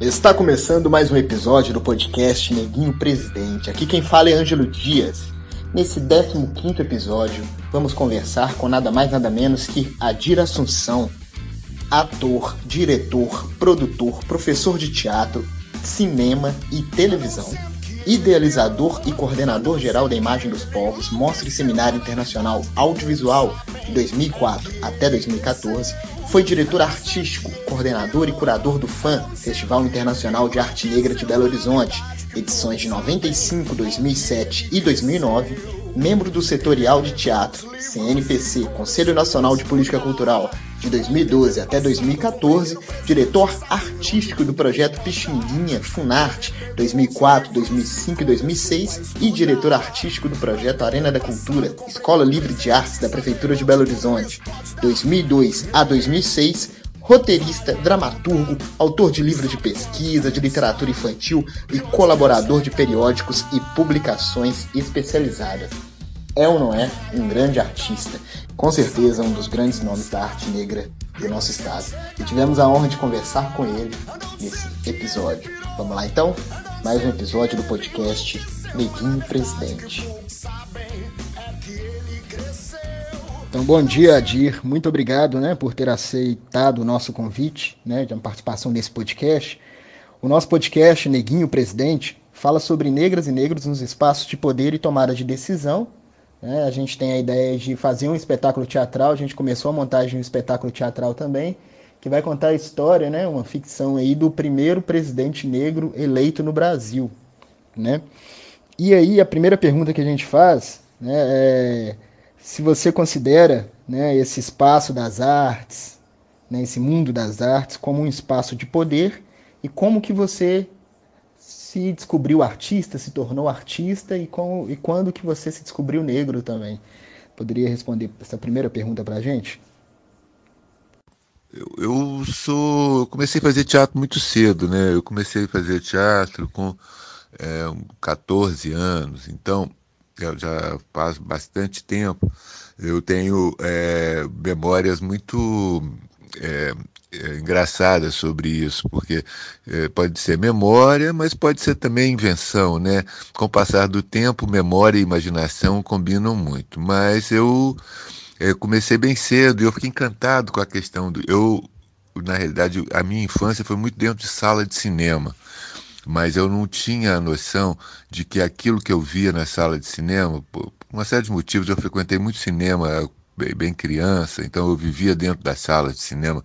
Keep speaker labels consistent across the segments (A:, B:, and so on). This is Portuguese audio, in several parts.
A: Está começando mais um episódio do podcast Neguinho Presidente. Aqui quem fala é Ângelo Dias. Nesse 15 episódio, vamos conversar com nada mais nada menos que Adir Assunção, ator, diretor, produtor, professor de teatro, cinema e televisão, idealizador e coordenador geral da Imagem dos Povos, Mostra e Seminário Internacional Audiovisual de 2004 até 2014, foi diretor artístico, coordenador e curador do FAM, Festival Internacional de Arte Negra de Belo Horizonte, edições de 95, 2007 e 2009, membro do Setorial de Teatro, CNPC, Conselho Nacional de Política Cultural, de 2012 até 2014, diretor artístico do projeto Pixinguinha Funarte 2004, 2005 e 2006 e diretor artístico do projeto Arena da Cultura, Escola Livre de Artes da Prefeitura de Belo Horizonte. 2002 a 2006, roteirista, dramaturgo, autor de livros de pesquisa, de literatura infantil e colaborador de periódicos e publicações especializadas. É ou não é um grande artista com certeza um dos grandes nomes da arte negra do nosso estado. E tivemos a honra de conversar com ele nesse episódio. Vamos lá então? Mais um episódio do podcast Neguinho Presidente. Então, bom dia, Adir. Muito obrigado né, por ter aceitado o nosso convite né, de participação nesse podcast. O nosso podcast, Neguinho Presidente, fala sobre negras e negros nos espaços de poder e tomada de decisão né? A gente tem a ideia de fazer um espetáculo teatral, a gente começou a montagem de um espetáculo teatral também, que vai contar a história, né, uma ficção aí do primeiro presidente negro eleito no Brasil, né? E aí a primeira pergunta que a gente faz, né, é se você considera, né, esse espaço das artes, né, esse mundo das artes como um espaço de poder e como que você se descobriu artista, se tornou artista e, com, e quando que você se descobriu negro também? Poderia responder essa primeira pergunta para a gente?
B: Eu, eu sou, comecei a fazer teatro muito cedo, né? Eu comecei a fazer teatro com é, 14 anos, então já faz bastante tempo. Eu tenho é, memórias muito é, é, engraçadas sobre isso, porque é, pode ser memória, mas pode ser também invenção, né? Com o passar do tempo, memória e imaginação combinam muito. Mas eu é, comecei bem cedo e eu fiquei encantado com a questão do. Eu, na realidade, a minha infância foi muito dentro de sala de cinema mas eu não tinha a noção de que aquilo que eu via na sala de cinema, por uma série de motivos, eu frequentei muito cinema bem, criança, então eu vivia dentro da sala de cinema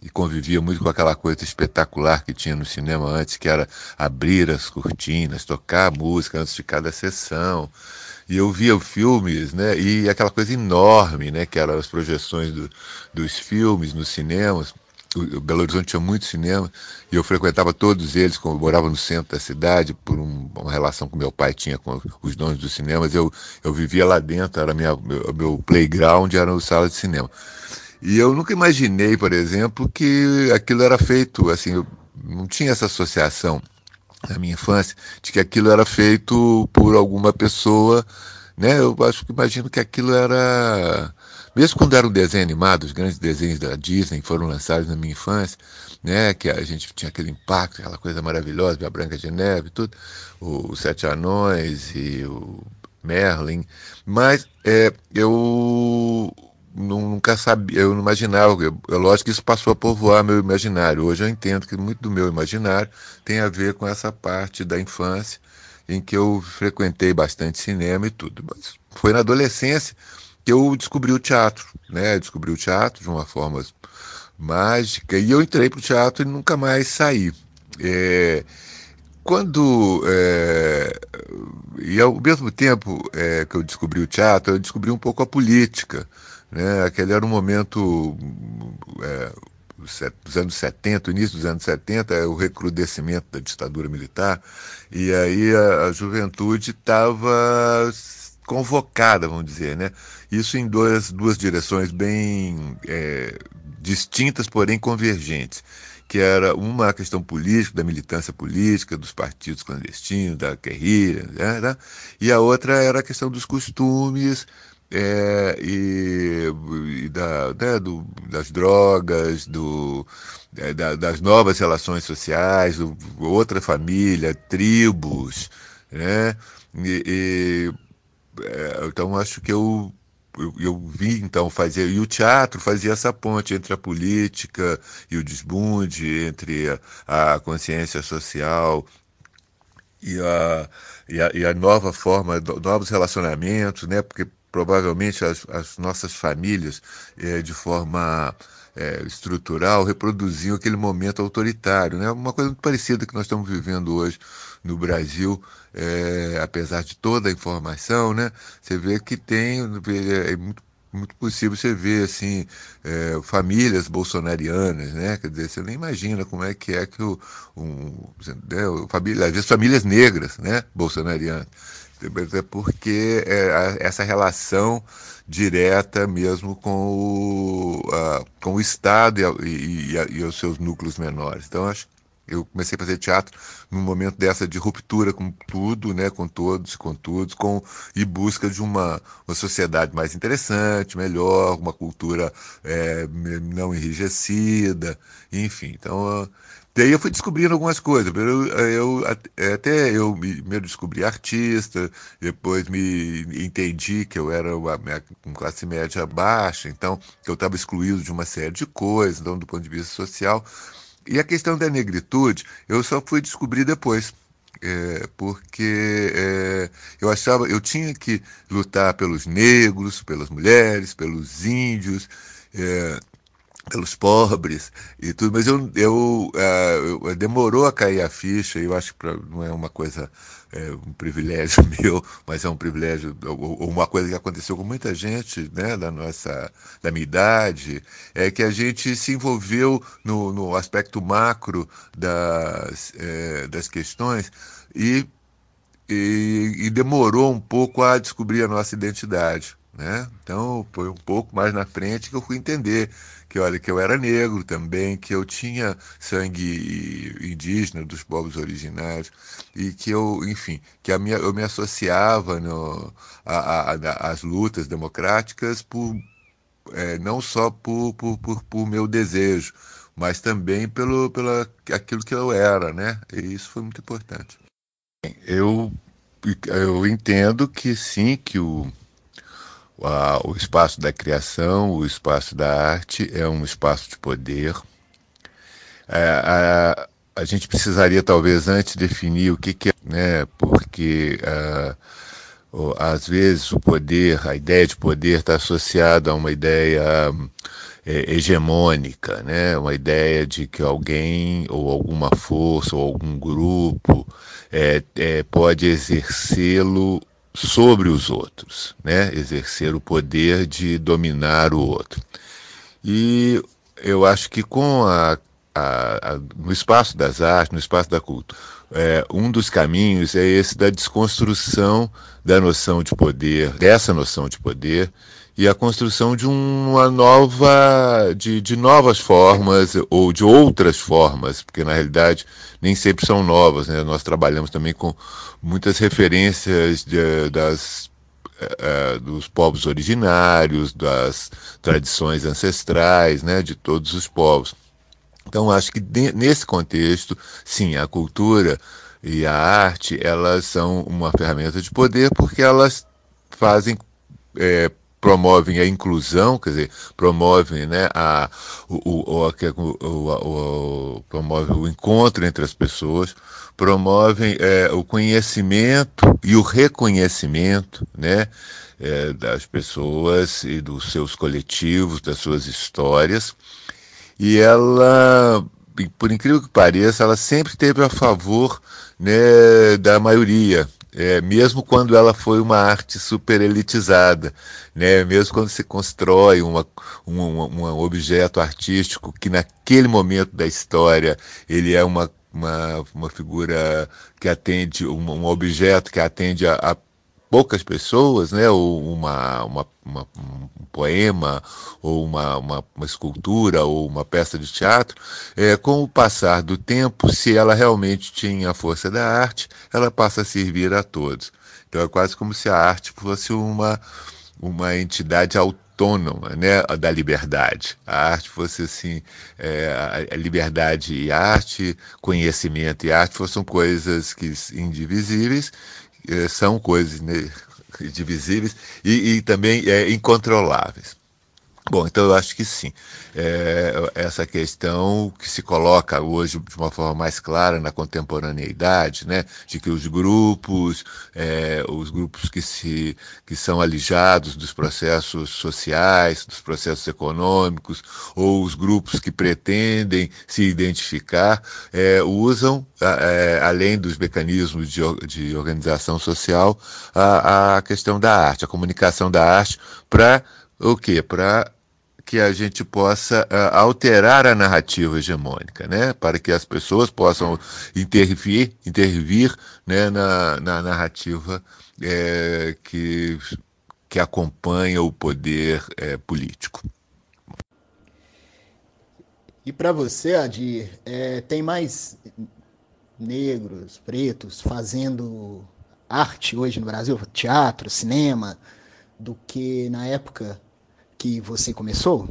B: e convivia muito com aquela coisa espetacular que tinha no cinema antes, que era abrir as cortinas, tocar música antes de cada sessão. E eu via filmes, né, e aquela coisa enorme, né, que eram as projeções do, dos filmes nos cinemas. O Belo Horizonte tinha muito cinema e eu frequentava todos eles, como eu morava no centro da cidade, por um, uma relação que meu pai tinha com os donos dos cinemas. Eu, eu vivia lá dentro, era minha, meu, meu playground, era a sala de cinema. E eu nunca imaginei, por exemplo, que aquilo era feito, assim, eu não tinha essa associação na minha infância de que aquilo era feito por alguma pessoa, né? Eu acho que imagino que aquilo era mesmo quando era um desenho animado, os grandes desenhos da Disney foram lançados na minha infância, né, que a gente tinha aquele impacto, aquela coisa maravilhosa, a Branca de Neve, tudo, os Sete Anões e o Merlin, mas é, eu nunca sabia, eu não imaginava, eu, eu, lógico que isso passou a povoar meu imaginário. Hoje eu entendo que muito do meu imaginário tem a ver com essa parte da infância em que eu frequentei bastante cinema e tudo. Mas foi na adolescência eu descobri o teatro, né? Descobri o teatro de uma forma mágica e eu entrei para o teatro e nunca mais saí. É, quando é, e ao mesmo tempo é, que eu descobri o teatro, eu descobri um pouco a política. Né? Aquele era um momento é, dos anos 70, início dos anos 70, é o recrudescimento da ditadura militar, e aí a, a juventude estava convocada, vamos dizer, né? Isso em duas, duas direções bem é, distintas, porém convergentes que era uma a questão política, da militância política, dos partidos clandestinos, da guerrilha, né, né? e a outra era a questão dos costumes é, e, e da, né, do, das drogas, do, é, da, das novas relações sociais, do, outra família, tribos, né? E, e, é, então acho que eu, eu, eu, vi então fazer e o teatro fazia essa ponte entre a política e o desbunde, entre a, a consciência social e a, e a, e a nova forma, novos relacionamentos, né? Porque provavelmente as, as nossas famílias, é, de forma é, estrutural, reproduziam aquele momento autoritário. Né? Uma coisa muito parecida que nós estamos vivendo hoje no Brasil, é, apesar de toda a informação, né? você vê que tem, é muito muito possível você ver assim é, famílias bolsonarianas, né? Quer dizer, você nem imagina como é que é que o, um, né, família, às vezes famílias negras, né? Bolsonarianas é porque é, essa relação direta mesmo com o, uh, com o Estado e, e, e, e, os seus núcleos menores. Então, acho eu comecei a fazer teatro num momento dessa de ruptura com tudo, né, com todos e com todos, com e busca de uma, uma sociedade mais interessante, melhor, uma cultura é, não enrijecida, enfim. Então, Daí eu fui descobrindo algumas coisas. Eu, eu até eu me, me descobri artista, depois me entendi que eu era uma, uma classe média baixa, então que eu estava excluído de uma série de coisas, então do ponto de vista social. E a questão da negritude eu só fui descobrir depois. É, porque é, eu achava eu tinha que lutar pelos negros, pelas mulheres, pelos índios, é, pelos pobres e tudo, mas eu, eu, uh, eu, demorou a cair a ficha, eu acho que pra, não é uma coisa, é, um privilégio meu, mas é um privilégio, uma coisa que aconteceu com muita gente né, da nossa, da minha idade, é que a gente se envolveu no, no aspecto macro das, é, das questões e, e, e demorou um pouco a descobrir a nossa identidade. Né? Então foi um pouco mais na frente que eu fui entender que olha que eu era negro também, que eu tinha sangue indígena dos povos originários e que eu, enfim, que a minha, eu me associava no, a, a, a, às lutas democráticas por é, não só por, por, por, por meu desejo, mas também pelo, pelo aquilo que eu era, né? E isso foi muito importante. Eu, eu entendo que sim, que o, o espaço da criação, o espaço da arte é um espaço de poder. É, a, a, gente precisaria talvez antes definir o que, que é, né? Porque uh, às vezes o poder, a ideia de poder está associada a uma ideia é, hegemônica, né? Uma ideia de que alguém ou alguma força ou algum grupo é, é, pode exercê-lo sobre os outros, né? exercer o poder de dominar o outro. E eu acho que com a, a, a no espaço das artes, no espaço da cultura, é, um dos caminhos é esse da desconstrução da noção de poder, dessa noção de poder, e a construção de uma nova, de, de novas formas ou de outras formas, porque na realidade nem sempre são novas, né? Nós trabalhamos também com muitas referências de, das uh, dos povos originários, das tradições ancestrais, né? De todos os povos. Então acho que nesse contexto, sim, a cultura e a arte elas são uma ferramenta de poder porque elas fazem é, promovem a inclusão, quer dizer, promovem né, a, o, o, o, o, promove o encontro entre as pessoas, promovem é, o conhecimento e o reconhecimento né, é, das pessoas e dos seus coletivos, das suas histórias. E ela, por incrível que pareça, ela sempre esteve a favor né, da maioria, é, mesmo quando ela foi uma arte super elitizada, né? mesmo quando se constrói uma, um, um objeto artístico que naquele momento da história ele é uma, uma, uma figura que atende, um, um objeto que atende a, a poucas pessoas, né, ou uma, uma, uma, um poema, ou uma, uma, uma, escultura, ou uma peça de teatro, é, com o passar do tempo, se ela realmente tinha a força da arte, ela passa a servir a todos. Então é quase como se a arte fosse uma, uma entidade autônoma né, da liberdade. A arte fosse assim, é, a liberdade e arte, conhecimento e arte fossem coisas que indivisíveis, são coisas né, indivisíveis e, e também é, incontroláveis. Bom, então eu acho que sim. É, essa questão que se coloca hoje de uma forma mais clara na contemporaneidade, né, de que os grupos, é, os grupos que, se, que são alijados dos processos sociais, dos processos econômicos, ou os grupos que pretendem se identificar, é, usam, é, além dos mecanismos de, de organização social, a, a questão da arte, a comunicação da arte, para o quê? Para que a gente possa uh, alterar a narrativa hegemônica, né? para que as pessoas possam intervir, intervir né? na, na narrativa é, que, que acompanha o poder é, político.
A: E para você, Adir, é, tem mais negros, pretos fazendo arte hoje no Brasil, teatro, cinema, do que na época que você começou?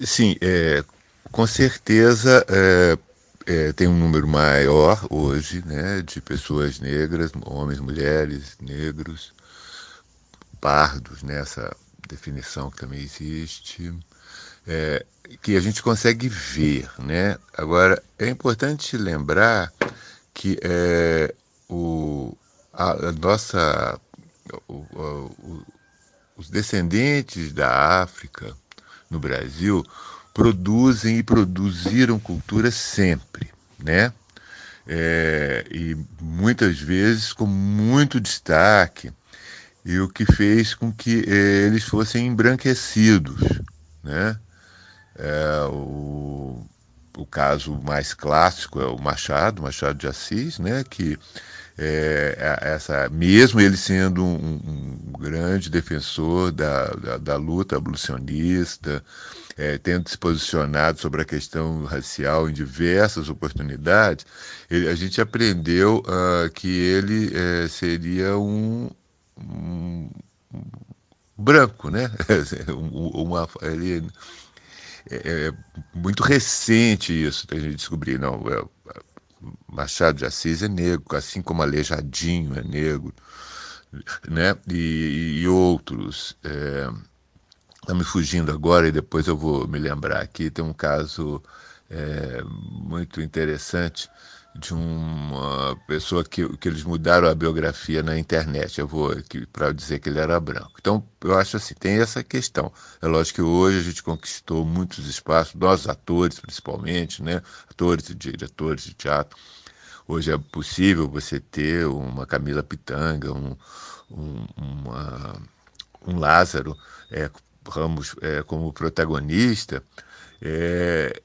B: Sim, é, com certeza é, é, tem um número maior hoje né, de pessoas negras, homens, mulheres, negros, pardos, nessa né, definição que também existe, é, que a gente consegue ver. Né? Agora, é importante lembrar que é, o, a, a nossa. O, o, os descendentes da África no Brasil produzem e produziram cultura sempre, né? É, e muitas vezes com muito destaque, e o que fez com que é, eles fossem embranquecidos, né? É, o, o caso mais clássico é o Machado, Machado de Assis, né? Que é, essa, mesmo ele sendo um, um grande defensor da, da, da luta abolicionista, é, tendo se posicionado sobre a questão racial em diversas oportunidades, ele, a gente aprendeu uh, que ele é, seria um, um, um, branco, né? uma, ele, é, é, muito recente isso, a gente descobrir, não, é, Machado de Assis é negro, assim como Aleijadinho é negro, né? E, e outros. É, tá me fugindo agora e depois eu vou me lembrar aqui. Tem um caso é, muito interessante de uma pessoa que, que eles mudaram a biografia na internet. Eu vou para dizer que ele era branco. Então, eu acho assim, tem essa questão. É lógico que hoje a gente conquistou muitos espaços, nós atores principalmente, né? Atores e diretores de teatro. Hoje é possível você ter uma Camila Pitanga, um, um, uma, um Lázaro é, Ramos é, como protagonista. É,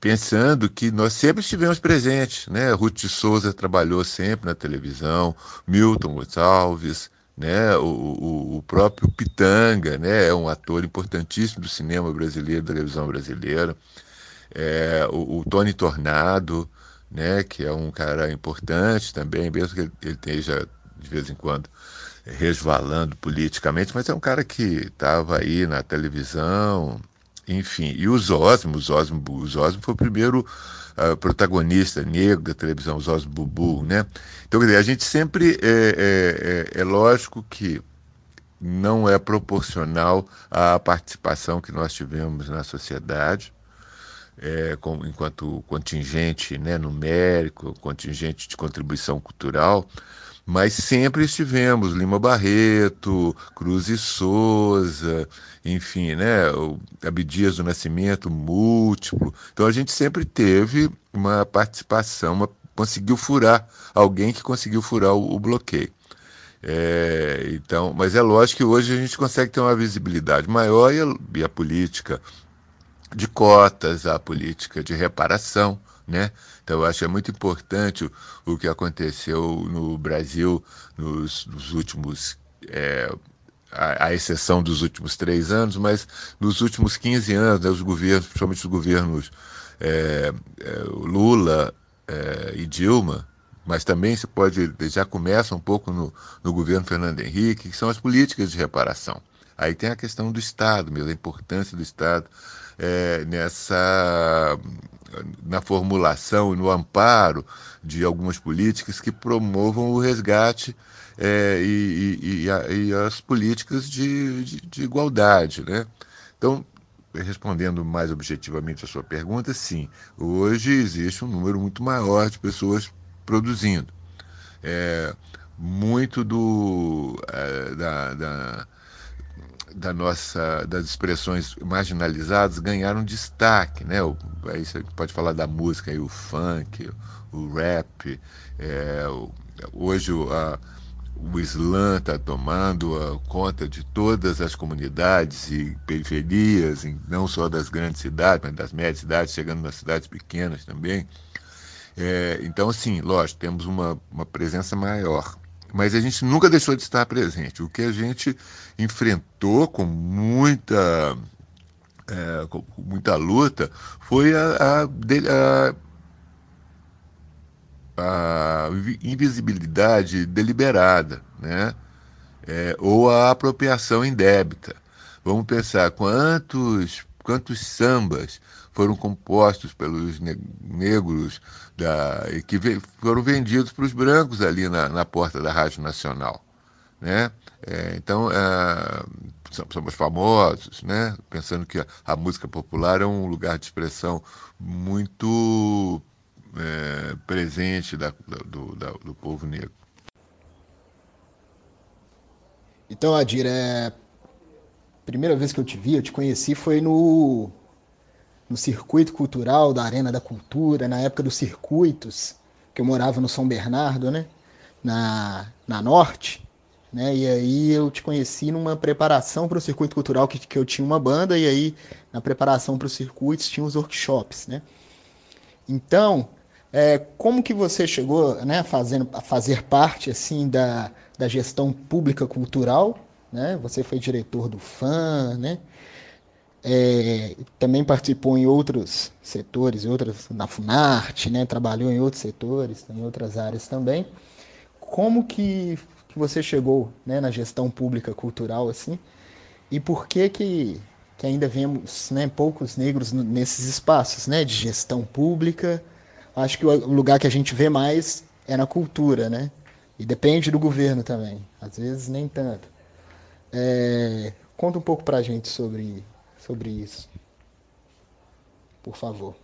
B: pensando que nós sempre estivemos presentes, né? Ruth de Souza trabalhou sempre na televisão, Milton Gonçalves, né? O, o, o, próprio Pitanga, né? É um ator importantíssimo do cinema brasileiro, da televisão brasileira. É, o, o, Tony Tornado, né? Que é um cara importante também, mesmo que ele, ele esteja de vez em quando resvalando politicamente, mas é um cara que estava aí na televisão, enfim, e os Osmo, os Osmo, os Osmo foi o primeiro uh, protagonista negro da televisão, os Osmo Bubu, né? Então, quer dizer, a gente sempre, é, é, é, é lógico que não é proporcional à participação que nós tivemos na sociedade, é, com, enquanto contingente né, numérico, contingente de contribuição cultural, mas sempre estivemos, Lima Barreto, Cruz e Souza, enfim, né, o Abdias do Nascimento, múltiplo. Então a gente sempre teve uma participação, uma, conseguiu furar, alguém que conseguiu furar o, o bloqueio. É, então, mas é lógico que hoje a gente consegue ter uma visibilidade maior e a, e a política de cotas, a política de reparação, né? Então, eu acho é muito importante o, o que aconteceu no Brasil nos, nos últimos. É, a, exceção dos últimos três anos, mas nos últimos 15 anos, né, os governos, principalmente os governos é, é, Lula é, e Dilma, mas também se pode, já começa um pouco no, no governo Fernando Henrique, que são as políticas de reparação. Aí tem a questão do Estado mesmo, a importância do Estado é, nessa na formulação e no amparo de algumas políticas que promovam o resgate é, e, e, e, e, as políticas de, de, de, igualdade. Né? Então, respondendo mais objetivamente a sua pergunta, sim, hoje existe um número muito maior de pessoas produzindo. É, muito do, é, da, da, da, nossa, das expressões marginalizadas ganharam destaque. Né? O, aí você pode falar da música, aí, o funk, o rap. É, hoje a, o Islã está tomando conta de todas as comunidades e periferias, não só das grandes cidades, mas das médias cidades, chegando nas cidades pequenas também. É, então, assim, lógico, temos uma, uma presença maior. Mas a gente nunca deixou de estar presente. O que a gente enfrentou com muita, é, com muita luta foi a, a, a a invisibilidade deliberada, né? É, ou a apropriação indébita. Vamos pensar quantos, quantos sambas foram compostos pelos negros da, que foram vendidos para os brancos ali na, na porta da Rádio Nacional. Né? É, então, é, somos famosos, né? pensando que a, a música popular é um lugar de expressão muito é, presente da, do, da, do povo negro.
A: Então, Adir, é... primeira vez que eu te vi, eu te conheci foi no, no circuito cultural da Arena da Cultura, na época dos circuitos, que eu morava no São Bernardo, né? Na, na Norte. Né? E aí eu te conheci numa preparação para o circuito cultural, que, que eu tinha uma banda, e aí na preparação para os circuitos tinha os workshops, né? Então, é, como que você chegou né, fazendo, a fazer parte assim da, da gestão pública cultural? Né? Você foi diretor do FAM, né? É, também participou em outros setores, outras, na Funarte, né? trabalhou em outros setores, em outras áreas também. Como que, que você chegou né, na gestão pública cultural assim? E por que que, que ainda vemos né, poucos negros nesses espaços né, de gestão pública? acho que o lugar que a gente vê mais é na cultura, né? E depende do governo também. Às vezes nem tanto. É, conta um pouco pra gente sobre, sobre isso. Por favor.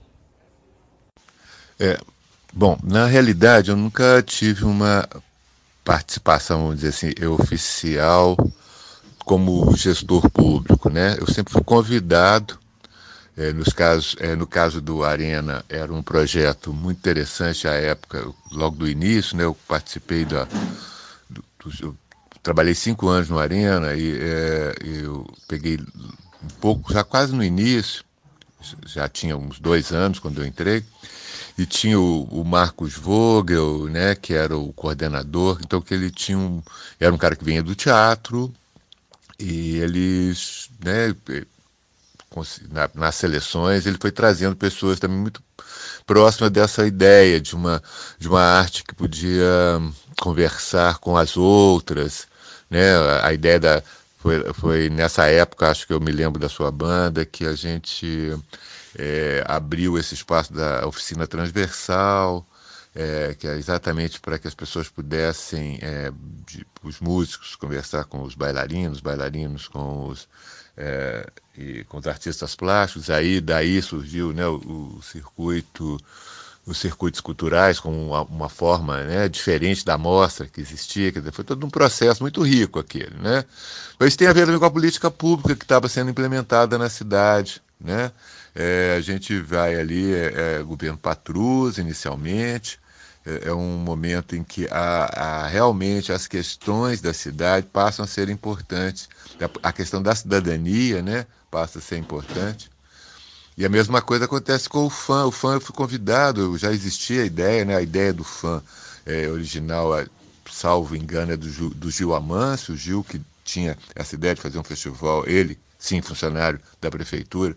B: É, bom, na realidade eu nunca tive uma participação, vamos dizer assim, oficial como gestor público, né? Eu sempre fui convidado é, nos casos, é, no caso do Arena, era um projeto muito interessante à época, logo do início, né, eu participei da. Do, do, eu trabalhei cinco anos no Arena e é, eu peguei um pouco, já quase no início, já tinha uns dois anos quando eu entrei, e tinha o, o, Marcos Vogel, né, que era o coordenador, então que ele tinha um, era um cara que vinha do teatro, e eles, né, na, nas seleções, ele foi trazendo pessoas também muito próximas dessa ideia de uma, de uma arte que podia conversar com as outras, né? A ideia da foi, foi nessa época, acho que eu me lembro da sua banda, que a gente é, abriu esse espaço da oficina transversal, é, que é exatamente para que as pessoas pudessem, é, de, os músicos, conversar com os bailarinos, bailarinos com os é, e com os artistas plásticos. Aí daí surgiu né, o, o circuito, os circuitos culturais como uma, uma, forma né, diferente da mostra que existia. Quer dizer, foi todo um processo muito rico aquele. Né? Mas tem a ver também com a política pública que estava sendo implementada na cidade. Né? É, a gente vai ali, é, é, governo Patrus inicialmente, é, é um momento em que a, a, realmente as questões da cidade passam a ser importantes. A, a questão da cidadania né, passa a ser importante. E a mesma coisa acontece com o fã. O fã eu fui convidado, já existia a ideia, né, a ideia do fã é, original, salvo engano, é do, Gil, do Gil Amâncio, o Gil que tinha essa ideia de fazer um festival, ele, sim, funcionário da prefeitura,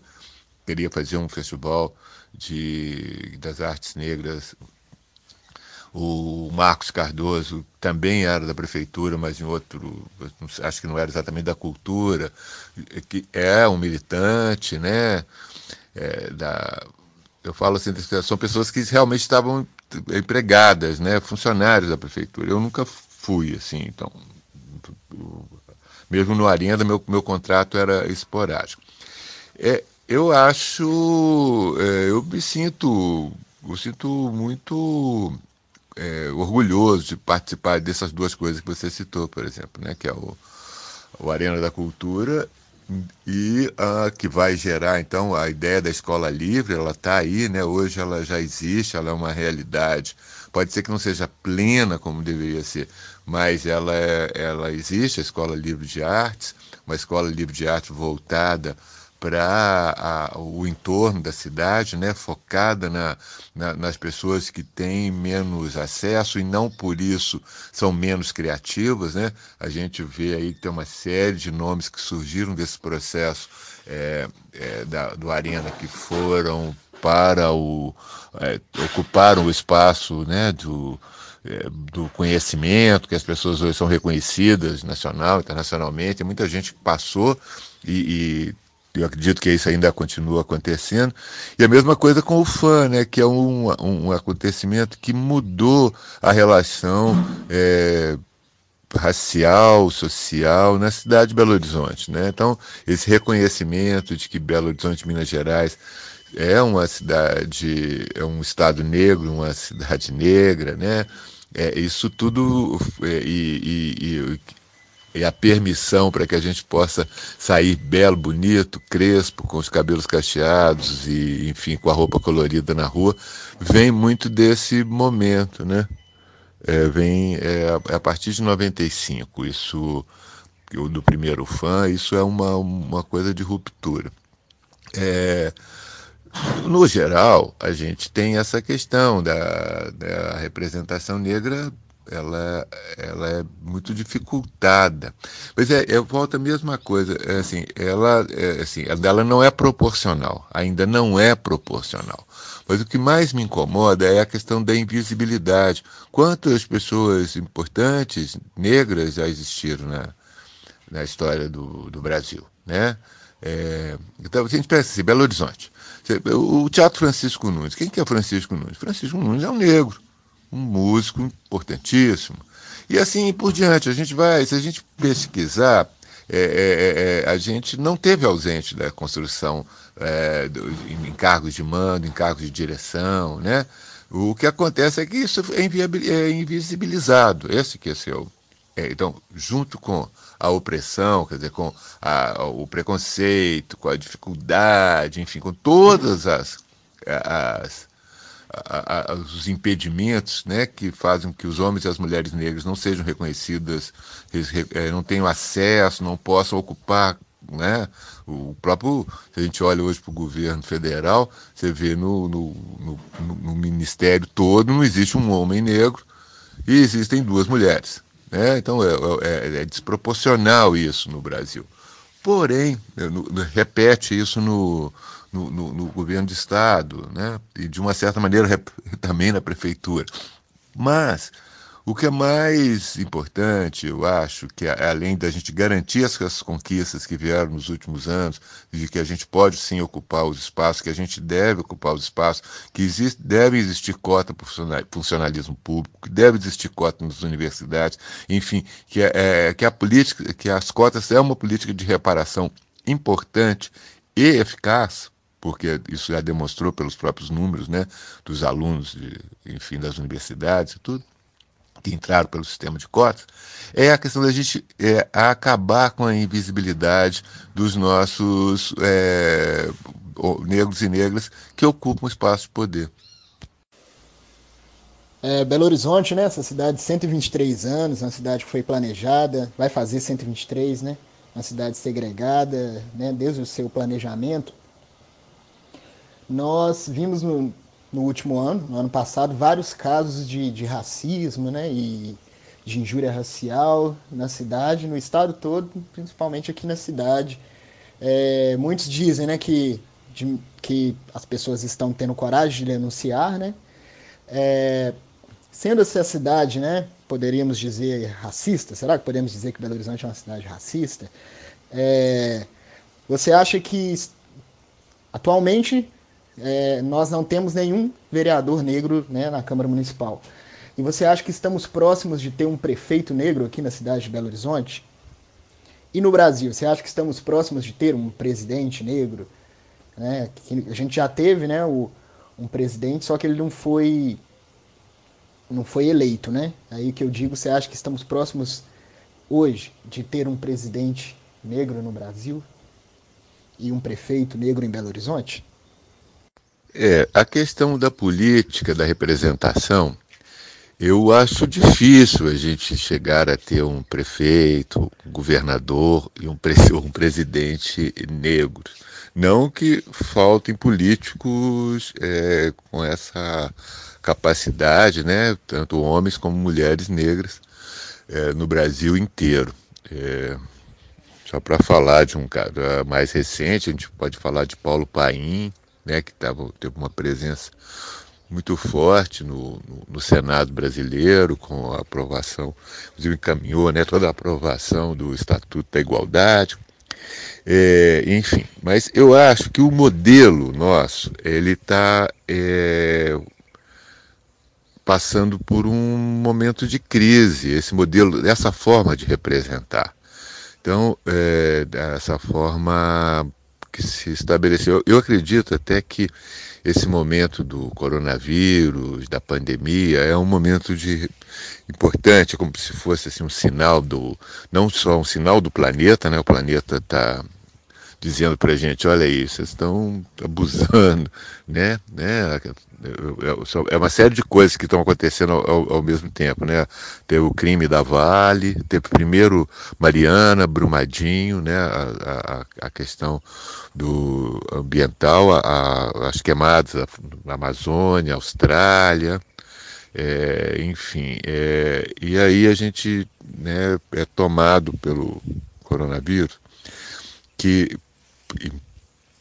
B: queria fazer um festival de, das artes negras o Marcos Cardoso também era da prefeitura, mas em outro, acho que não era exatamente da cultura, que é um militante, né? É, da, eu falo assim, são pessoas que realmente estavam empregadas, né? Funcionários da prefeitura. Eu nunca fui assim, então mesmo no Arenda meu, meu contrato era esporádico. É, eu acho, é, eu me sinto, eu sinto muito é, orgulhoso de participar dessas duas coisas que você citou, por exemplo, né? que é o, o Arena da Cultura e a que vai gerar então a ideia da escola livre ela está aí né? Hoje ela já existe ela é uma realidade. Pode ser que não seja plena como deveria ser mas ela é, ela existe a escola livre de artes uma escola livre de arte voltada para o entorno da cidade, né, focada na, na, nas pessoas que têm menos acesso e não por isso são menos criativas. Né? A gente vê aí que tem uma série de nomes que surgiram desse processo é, é, da, do Arena que foram para o. É, ocuparam o espaço né, do, é, do conhecimento, que as pessoas hoje são reconhecidas nacional, internacionalmente, muita gente passou e, e eu acredito que isso ainda continua acontecendo. E a mesma coisa com o fã, né, que é um, um acontecimento que mudou a relação é, racial, social na cidade de Belo Horizonte. Né? Então, esse reconhecimento de que Belo Horizonte, Minas Gerais, é uma cidade, é um estado negro, uma cidade negra, né? É, isso tudo é, e, e, e e a permissão para que a gente possa sair belo, bonito, crespo, com os cabelos cacheados e, enfim, com a roupa colorida na rua, vem muito desse momento, né? É, vem é, a partir de 95, isso do primeiro fã, isso é uma, uma coisa de ruptura. É, no geral, a gente tem essa questão da, da representação negra ela, ela é muito dificultada. Mas é, eu volto a mesma coisa, é assim, ela, é, assim, a dela não é proporcional, ainda não é proporcional. Mas o que mais me incomoda é a questão da invisibilidade. Quantas pessoas importantes, negras, já existiram na, na história do, do Brasil, né? É, então, a gente pensa assim, Belo Horizonte. O Teatro Francisco Nunes. Quem que é Francisco Nunes? Francisco Nunes é um negro um músico importantíssimo. E assim por diante, a gente vai, se a gente pesquisar, é, é, é, a gente não teve ausente da construção é, do, em cargos de mando, em cargos de direção, né? O que acontece é que isso é, é invisibilizado, esse que é seu. É, então, junto com a opressão, quer dizer, com a, o preconceito, com a dificuldade, enfim, com todas as, as a, a, os impedimentos né, que fazem que os homens e as mulheres negras não sejam reconhecidas, é, não tenham acesso, não possam ocupar. Né? O próprio, se a gente olha hoje para o governo federal, você vê no, no, no, no, ministério todo não existe um homem negro e existem duas mulheres. Né? Então é, é, é desproporcional isso no Brasil. Porém, repete isso no, no, no, no governo de Estado, né? e de uma certa maneira também na prefeitura. Mas o que é mais importante, eu acho, que além da gente garantir essas conquistas que vieram nos últimos anos, de que a gente pode sim ocupar os espaços, que a gente deve ocupar os espaços, que existe, deve existir cota para funcionalismo público, que deve existir cota nas universidades, enfim, que, é, é, que a política, que as cotas é uma política de reparação importante e eficaz porque isso já demonstrou pelos próprios números né, dos alunos, de, enfim, das universidades e tudo, que entraram pelo sistema de cotas, é a questão da gente é, acabar com a invisibilidade dos nossos é, negros e negras que ocupam espaço de poder.
A: É, Belo Horizonte, né, essa cidade de 123 anos, uma cidade que foi planejada, vai fazer 123, né, uma cidade segregada, né, desde o seu planejamento, nós vimos no, no último ano, no ano passado, vários casos de, de racismo né, e de injúria racial na cidade, no estado todo, principalmente aqui na cidade. É, muitos dizem né, que, de, que as pessoas estão tendo coragem de denunciar, né? É, sendo essa cidade, né, poderíamos dizer racista, será que podemos dizer que Belo Horizonte é uma cidade racista? É, você acha que atualmente é, nós não temos nenhum vereador negro né, na Câmara Municipal? E você acha que estamos próximos de ter um prefeito negro aqui na cidade de Belo Horizonte? E no Brasil, você acha que estamos próximos de ter um presidente negro? Né? A gente já teve né, o, um presidente, só que ele não foi não foi eleito, né? Aí que eu digo, você acha que estamos próximos hoje de ter um presidente negro no Brasil e um prefeito negro em Belo Horizonte?
B: É, a questão da política, da representação, eu acho difícil a gente chegar a ter um prefeito, um governador e um, um presidente negro. Não que faltem políticos é, com essa capacidade, né, tanto homens como mulheres negras, é, no Brasil inteiro. É, só para falar de um cara mais recente, a gente pode falar de Paulo Paim, né, que tava, teve uma presença muito forte no, no, no, Senado brasileiro, com a aprovação, inclusive encaminhou né, toda a aprovação do Estatuto da Igualdade. É, enfim, mas eu acho que o modelo nosso ele está é, passando por um momento de crise, esse modelo, essa forma de representar. Então, é, essa forma que se estabeleceu, eu acredito até que esse momento do coronavírus, da pandemia, é um momento de importante, como se fosse assim, um sinal do, não só um sinal do planeta, né? O planeta está dizendo para a gente, olha aí, vocês estão abusando, né? né? É uma série de coisas que estão acontecendo ao, ao, mesmo tempo, né? Teve o crime da Vale, teve primeiro Mariana, Brumadinho, né? A, a, a questão do ambiental, a, as queimadas na Amazônia, Austrália, é, enfim, é, e aí a gente né, é tomado pelo coronavírus que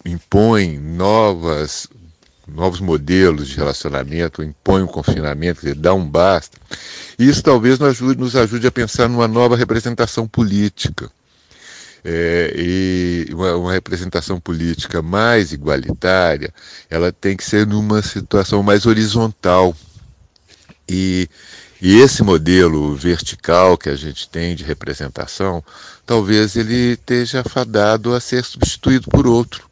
B: impõe novas, novos modelos de relacionamento, impõe um confinamento, quer dizer, dá um basta. Isso talvez nos ajude, nos ajude a pensar numa nova representação política. É, e uma, uma, representação política mais igualitária, ela tem que ser numa situação mais horizontal. E, e esse modelo vertical que a gente tem de representação, talvez ele esteja fadado a ser substituído por outro.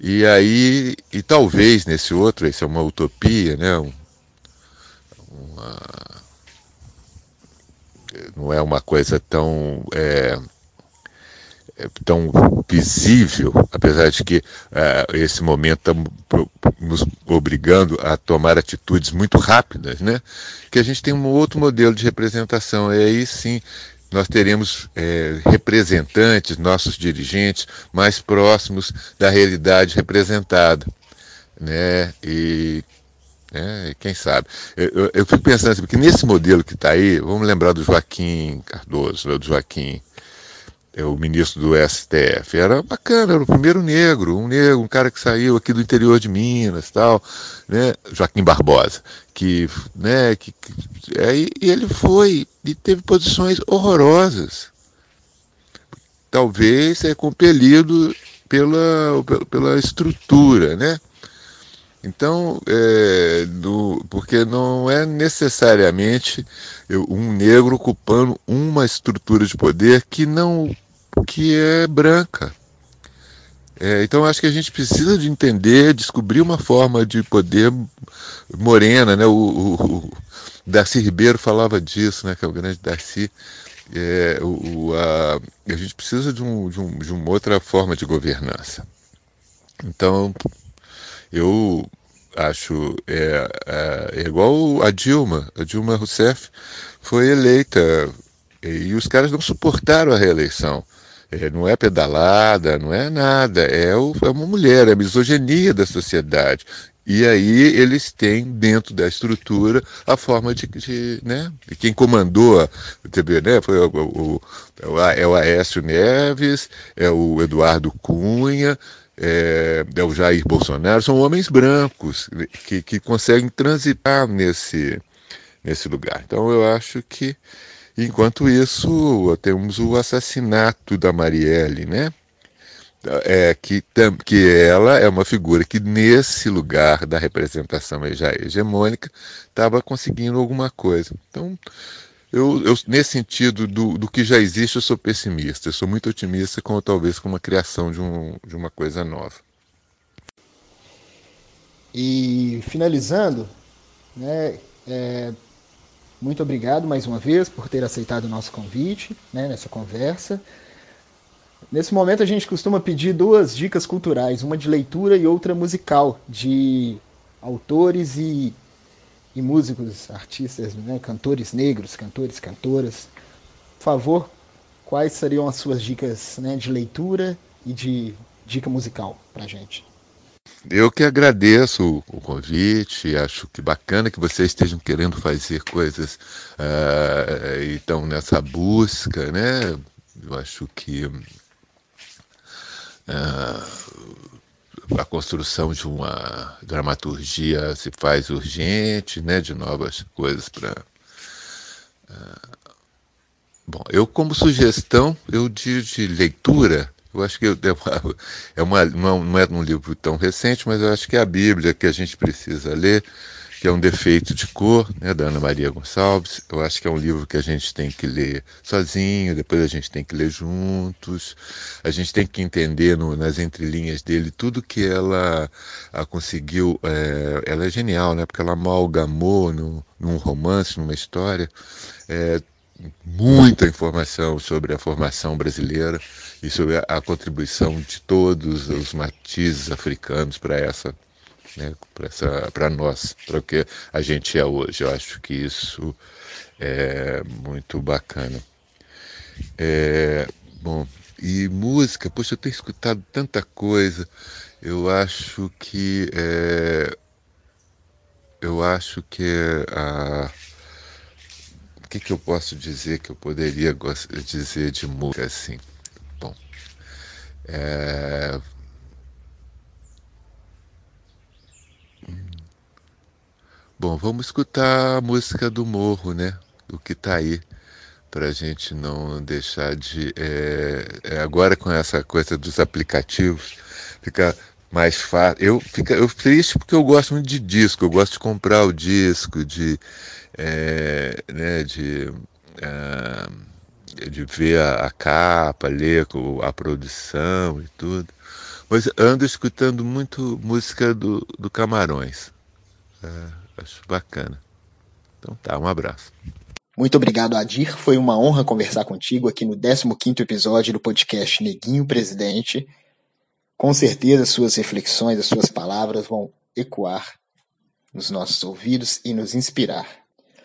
B: E aí, e talvez nesse outro, isso é uma utopia, né? Um, uma, não é uma coisa tão é tão visível, apesar de que uh, esse momento está nos obrigando a tomar atitudes muito rápidas, né? Que a gente tem um outro modelo de representação. E aí sim nós teremos é, representantes, nossos dirigentes, mais próximos da realidade representada. Né? E né, quem sabe? Eu, eu, eu, fico pensando assim, porque nesse modelo que está aí, vamos lembrar do Joaquim Cardoso, né, do Joaquim é o ministro do STF. Era bacana, era o primeiro negro, um negro, um cara que saiu aqui do interior de Minas, tal, né? Joaquim Barbosa, que, né, que, que aí ele foi e teve posições horrorosas. Talvez é compelido pela, pela estrutura, né? Então, é, do, porque não é necessariamente um negro ocupando uma estrutura de poder que não que é branca. É, então acho que a gente precisa de entender, descobrir uma forma de poder morena, né? O, o, o Darcy Ribeiro falava disso, né? Que é o grande Darcy. É, o, a, a gente precisa de, um, de, um, de uma outra forma de governança. Então eu acho é, é, é igual a Dilma, a Dilma Rousseff foi eleita e os caras não suportaram a reeleição. É, não é pedalada, não é nada, é, o, é uma mulher, é a misoginia da sociedade. E aí eles têm dentro da estrutura a forma de, de né? E quem comandou a TV, né? Foi o, o, o, é o Aécio Neves, é o Eduardo Cunha, é, é, o Jair Bolsonaro, são homens brancos que, que conseguem transitar nesse, nesse lugar. Então eu acho que, enquanto isso, temos o assassinato da Marielle, né? É, que, que ela é uma figura que nesse lugar da representação já hegemônica estava conseguindo alguma coisa. Então, eu, eu, nesse sentido do, do que já existe, eu sou pessimista. Eu sou muito otimista com talvez com uma criação de, um, de uma coisa nova.
A: E finalizando, né, é, muito obrigado mais uma vez por ter aceitado o nosso convite né, nessa conversa. Nesse momento a gente costuma pedir duas dicas culturais, uma de leitura e outra musical, de autores e, e músicos, artistas, né, cantores negros, cantores, cantoras. Por favor, quais seriam as suas dicas né, de leitura e de dica musical para gente?
B: Eu que agradeço o convite, acho que bacana que vocês estejam querendo fazer coisas uh, e estão nessa busca, né? Eu acho que uh, a construção de uma dramaturgia se faz urgente, né? De novas coisas para. Uh, bom, eu como sugestão, eu de, de leitura, eu acho que é uma, não, é um livro tão recente, mas eu acho que é a Bíblia que a gente precisa ler, que é um defeito de cor, né, da Ana Maria Gonçalves. Eu acho que é um livro que a gente tem que ler sozinho, depois a gente tem que ler juntos. A gente tem que entender no, nas entrelinhas dele tudo que ela conseguiu. É, ela é genial, né, porque ela amalgamou no, num romance, numa história, é, muita informação sobre a formação brasileira e sobre a, a contribuição de todos os matizes africanos para essa né, para nós, para o que a gente é hoje. Eu acho que isso é muito bacana. É, bom, e música, poxa, eu tenho escutado tanta coisa. Eu acho que é, eu acho que a que, que eu posso dizer que eu poderia dizer de música assim? É... Bom, vamos escutar a música do Morro, né? O que tá aí, para a gente não deixar de. É... É agora com essa coisa dos aplicativos, fica mais fácil. Eu fico eu triste porque eu gosto muito de disco, eu gosto de comprar o disco, de. É... Né, de é, de ver a, a capa, ler a produção e tudo. Mas ando escutando muito música do, do Camarões. É, acho bacana. Então tá, um abraço.
A: Muito obrigado, Adir. Foi uma honra conversar contigo aqui no 15º episódio do podcast Neguinho Presidente. Com certeza suas reflexões, as suas palavras vão ecoar nos nossos ouvidos e nos inspirar.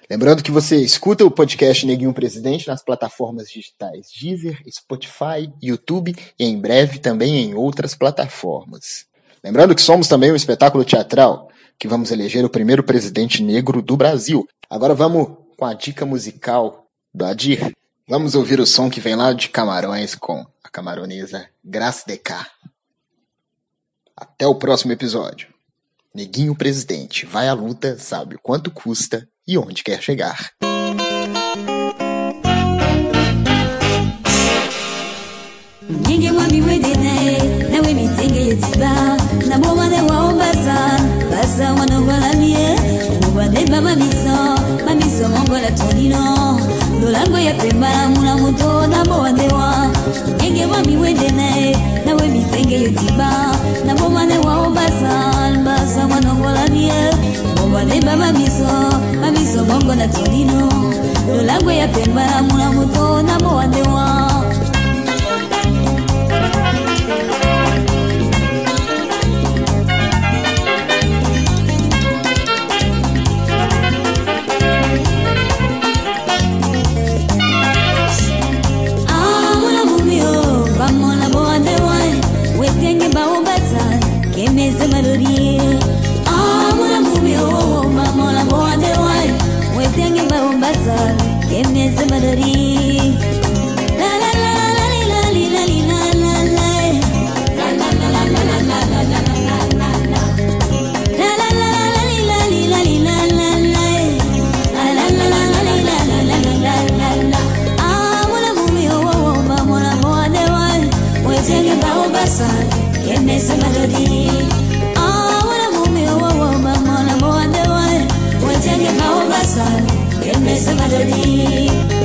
A: Lembrando que você escuta o podcast Neguinho Presidente nas plataformas digitais Deezer, Spotify, YouTube e em breve também em outras plataformas. Lembrando que somos também um espetáculo teatral, que vamos eleger o primeiro presidente negro do Brasil. Agora vamos com a dica musical do Adir. Vamos ouvir o som que vem lá de Camarões com a camaronesa Graça de Cá. Até o próximo episódio. Neguinho Presidente vai à luta, sabe o quanto custa e onde quer chegar. lolango ya pemba na muna moto nabowa ndewa ndenge wa miwende na nawe mitenge yotiba naboma ndewa obasan baza. Mwanongolani ye mobwa ndebaba miso bango na tolino. Lolango ya pemba na muna
C: moto na mowandewa ah, melodía Melody.